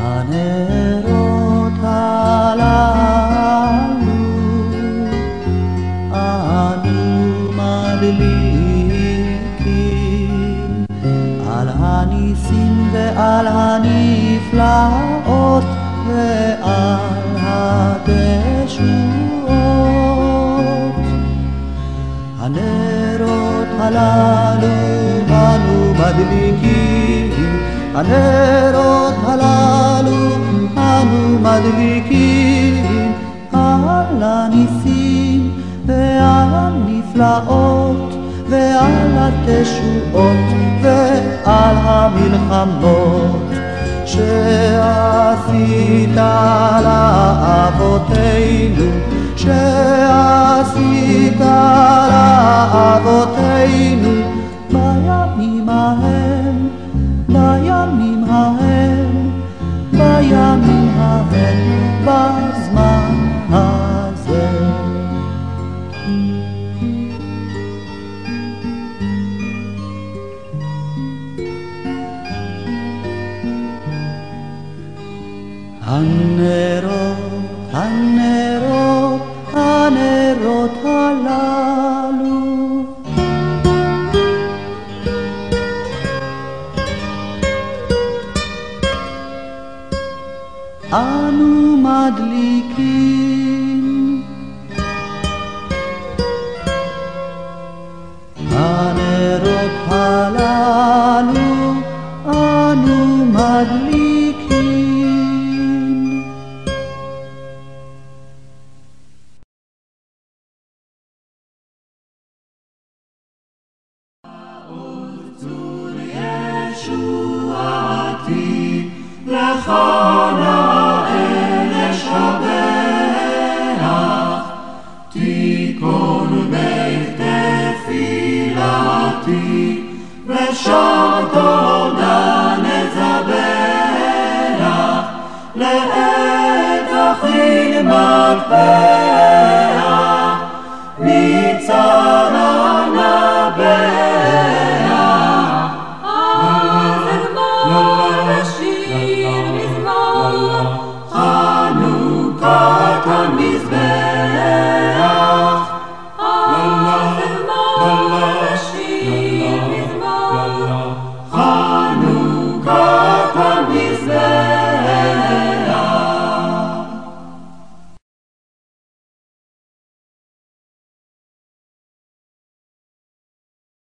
הנרות הללו אנו מדליקים על הניסים ועל הנפלאות ועל התשועות הנרות הללו אנו מדליקים. הנרות הללו אנו מדליקים. על הניסים ועל הנפלאות ועל התשועות ועל המלחמות שעשית לאבותינו שעשית ההם בימים ההם בימים ההם בזמן הזה. הנרות, אנו מדליקים. הנרות הללו אנו מדליקים. ישועתי לך ושוב תודה נזבח לעת אכיל מטבח מצרה נבח אז אדמור ושיר מזמור חנוכה